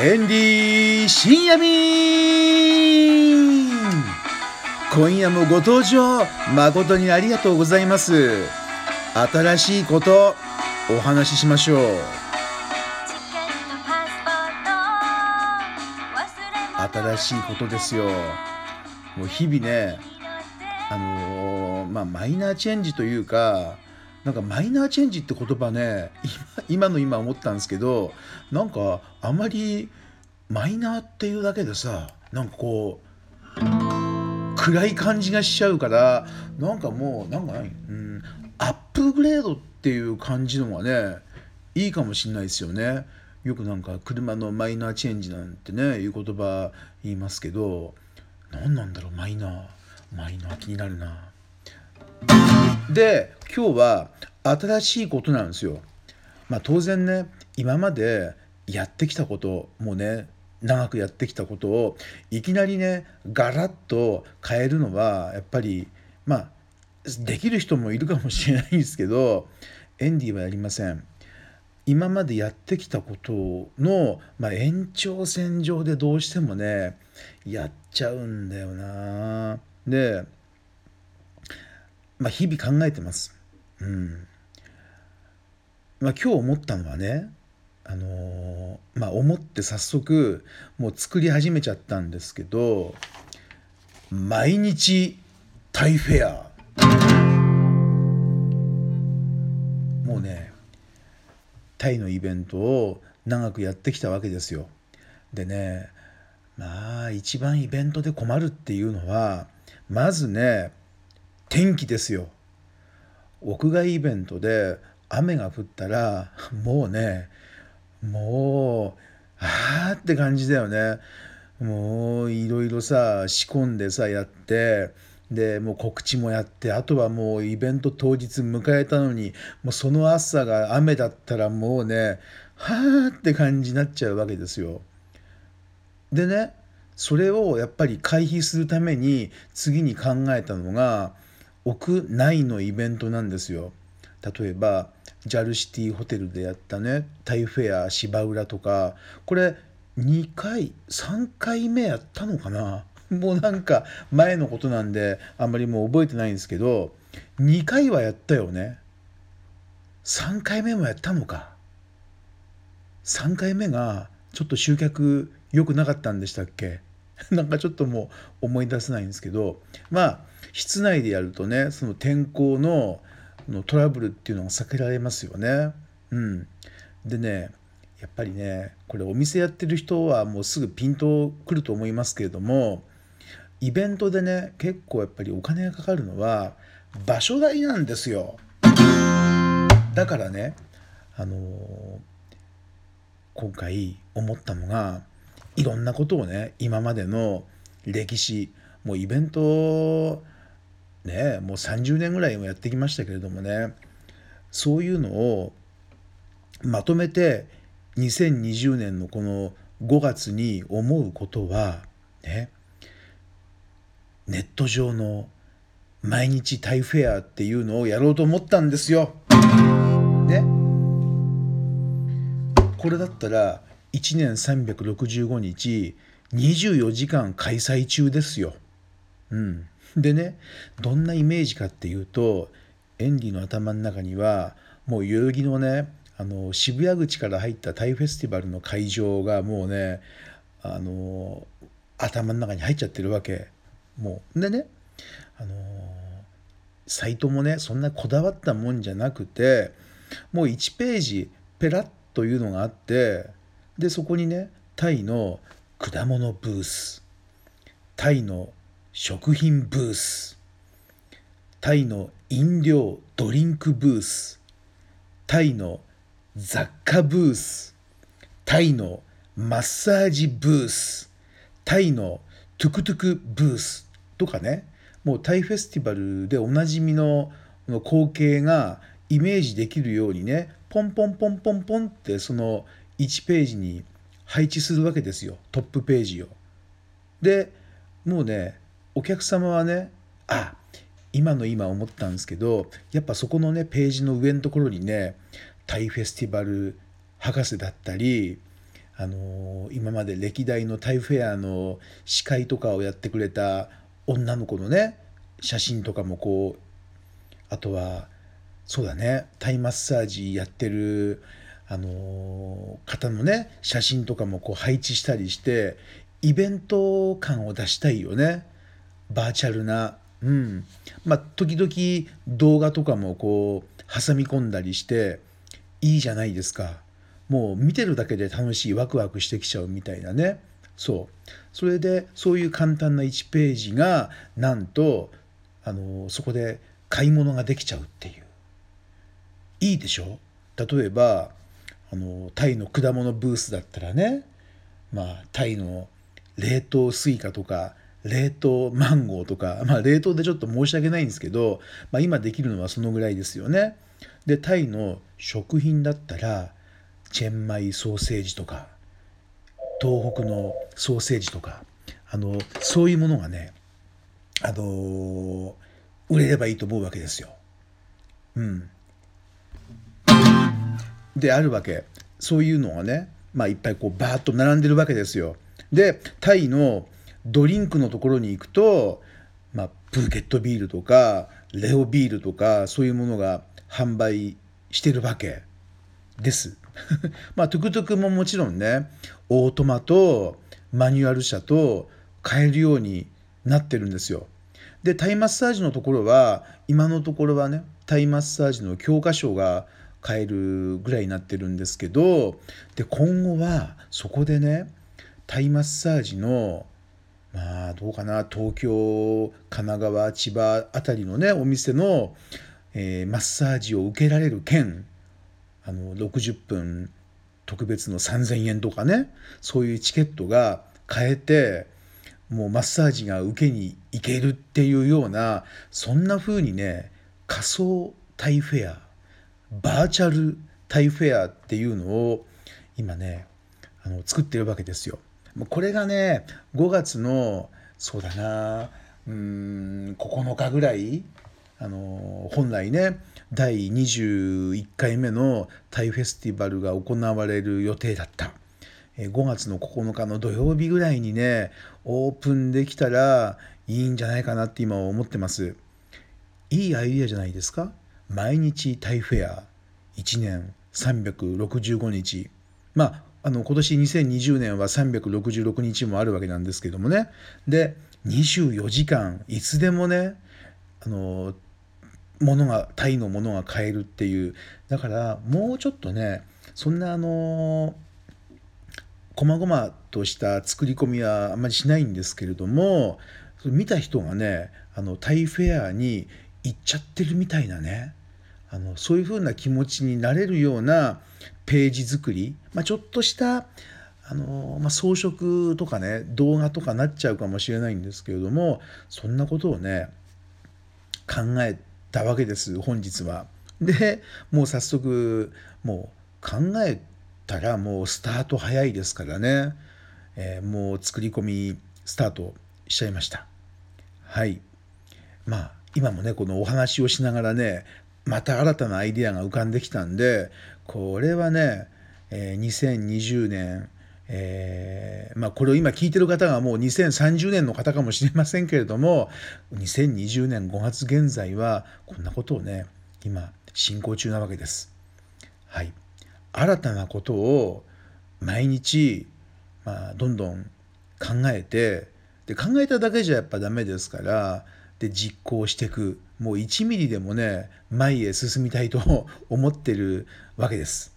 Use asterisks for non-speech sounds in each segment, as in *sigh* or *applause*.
エンディ深夜便今夜もご登場誠にありがとうございます。新しいことお話ししましょう。新しいことですよ。もう日々ねあのーまあマイナーチェンジというかなんかマイナーチェンジって言葉ね今の今思ったんですけどなんかあまりマイナーっていうだけでさなんかこう暗い感じがしちゃうからなんかもうなんか、うん、アップグレードっていう感じのがねいいかもしれないですよね。よくなんか車のマイナーチェンジなんてねいう言葉言いますけど何なんだろうマイナーマイナー気になるな。で今日は新しいことなんですよ。まあ当然ね今までやってきたこともうね長くやってきたことをいきなりねガラッと変えるのはやっぱりまあできる人もいるかもしれないんですけどエンディはやりません。今までやってきたことの、まあ、延長線上でどうしてもねやっちゃうんだよな。でまあ、日々考えてます。うん。まあ、今日思ったのはね、あのーまあ、思って早速もう作り始めちゃったんですけど、毎日タイフェア。もうね、タイのイベントを長くやってきたわけですよ。でね、まあ一番イベントで困るっていうのは、まずね、天気ですよ屋外イベントで雨が降ったらもうねもうあーって感じだよねもういろいろさ仕込んでさやってでもう告知もやってあとはもうイベント当日迎えたのにもうその朝が雨だったらもうねはーって感じになっちゃうわけですよ。でねそれをやっぱり回避するために次に考えたのが屋内のイベントなんですよ。例えば JAL シティホテルでやったねタイフェア芝浦とかこれ2回3回目やったのかな。*laughs* もうなんか前のことなんであんまりもう覚えてないんですけど2回はやったよね。3回目もやったのか。3回目がちょっと集客良くなかったんでしたっけ。*laughs* なんかちょっともう思い出せないんですけどまあ室内でやるとねその天候ののトラブルっていうのが避けられますよね。うん、でねやっぱりねこれお店やってる人はもうすぐピンとくると思いますけれどもイベントでね結構やっぱりお金がかかるのは場所代なんですよ。だからねあのー今回思ったのがいろんなことをね今までの歴史もうイベントねもう30年ぐらいもやってきましたけれどもねそういうのをまとめて2020年のこの5月に思うことはねネット上の毎日タイフェアっていうのをやろうと思ったんですよ。ね。これだったら1年365日24時間開催中ですよ。うん、でねどんなイメージかっていうとエンディの頭の中にはもう代々木のねあの渋谷口から入ったタイフェスティバルの会場がもうねあの頭の中に入っちゃってるわけ。もうでねあのサイトもねそんなこだわったもんじゃなくてもう1ページペラッというのがあってでそこにねタイの果物ブースタイの食品ブース。タイの飲料ドリンクブース。タイの雑貨ブース。タイのマッサージブース。タイのトゥクトゥクブース。とかね。もうタイフェスティバルでおなじみのの光景がイメージできるようにねポンポンポンポンポンってその1ページに配置するわけですよ。トップページを。でもうねお客様はねあ今の今思ったんですけどやっぱそこのねページの上のところにねタイフェスティバル博士だったりあの今まで歴代のタイフェアの司会とかをやってくれた女の子のね写真とかもこうあとはそうだねタイマッサージやってるあの方のね写真とかもこう配置したりしてイベント感を出したいよね。バーチャルなうん。まあ時々動画とかもこう挟み込んだりしていいじゃないですか。もう見てるだけで楽しいワクワクしてきちゃうみたいなね。そう。それでそういう簡単な1ページがなんとあのそこで買い物ができちゃうっていう。いいでしょ？例えばあのタイの果物ブースだったらね。まあタイの冷凍スイカとか冷凍マンゴーとか、まあ、冷凍でちょっと申し訳ないんですけど、まあ、今できるのはそのぐらいですよね。でタイの食品だったらチェンマイソーセージとか東北のソーセージとかあのそういうものがねあの売れればいいと思うわけですよ。うん、であるわけそういうのがね、まあ、いっぱいこうバーッと並んでるわけですよ。でタイのドリンクのところに行くと、まあ、プーケットビールとかレオビールとかそういうものが販売してるわけです。*laughs* まあトゥクトゥクももちろんねオートマとマニュアル車と買えるようになってるんですよ。でタイマッサージのところは今のところはねタイマッサージの教科書が買えるぐらいになってるんですけどで今後はそこでねタイマッサージのまあどうかな。東京神奈川千葉あたりのねお店の、えー、マッサージを受けられる券。あの60分特別の3,000円とかね。そういうチケットが買えてもうマッサージが受けに行けるっていうようなそんな風にね仮想タイフェアバーチャルタイフェアっていうのを今ねあの作ってるわけですよ。これがね5月のそうだなうん9日ぐらいあの本来ね第21回目のタイフェスティバルが行われる予定だった。5月の9日の土曜日ぐらいにねオープンできたらいいんじゃないかなって今思ってます。いいアイディアじゃないですか？毎日タイフェア1年365日。まああの今年2020年は366日もあるわけなんですけどもね。で24時間いつでもねあの物がタイのものが買えるっていう。だからもうちょっとねそんなあの細々とした作り込みはあんまりしないんですけれども見た人がねあのタイフェアに行っちゃってるみたいなね。あのそういうふうな気持ちになれるようなページ作り、まあ、ちょっとしたあの、まあ、装飾とかね動画とかなっちゃうかもしれないんですけれどもそんなことをね考えたわけです本日は。でもう早速もう考えたらもうスタート早いですからね、えー、もう作り込みスタートしちゃいました。はいまあ今もねこのお話をしながらねまた新たなアイディアが浮かんできたんでこれはね、えー、2020年えー、まあこれを今聞いてる方がもう2030年の方かもしれませんけれども2020年5月現在はこんなことをね今進行中なわけです。はい、新たなことを毎日、まあ、どんどん考えてで考えただけじゃやっぱダメですからで実行していくもう1ミリでもね前へ進みたいと *laughs* 思ってるわけです。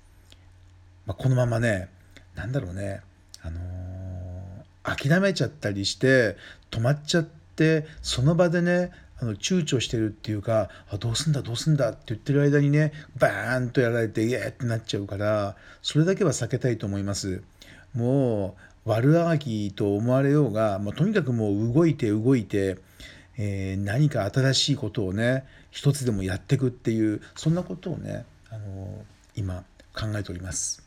まあ、このままねなんだろうねあのー、諦めちゃったりして止まっちゃってその場でねあの躊躇してるっていうかあどうすんだどうすんだって言ってる間にねバーンとやられてイエーってなっちゃうからそれだけは避けたいと思います。もう悪あがきと思われようが、まあ、とにかくもう動いて動いてえー、何か新しいことをね一つでもやっていくっていうそんなことをね、あの、今考えております。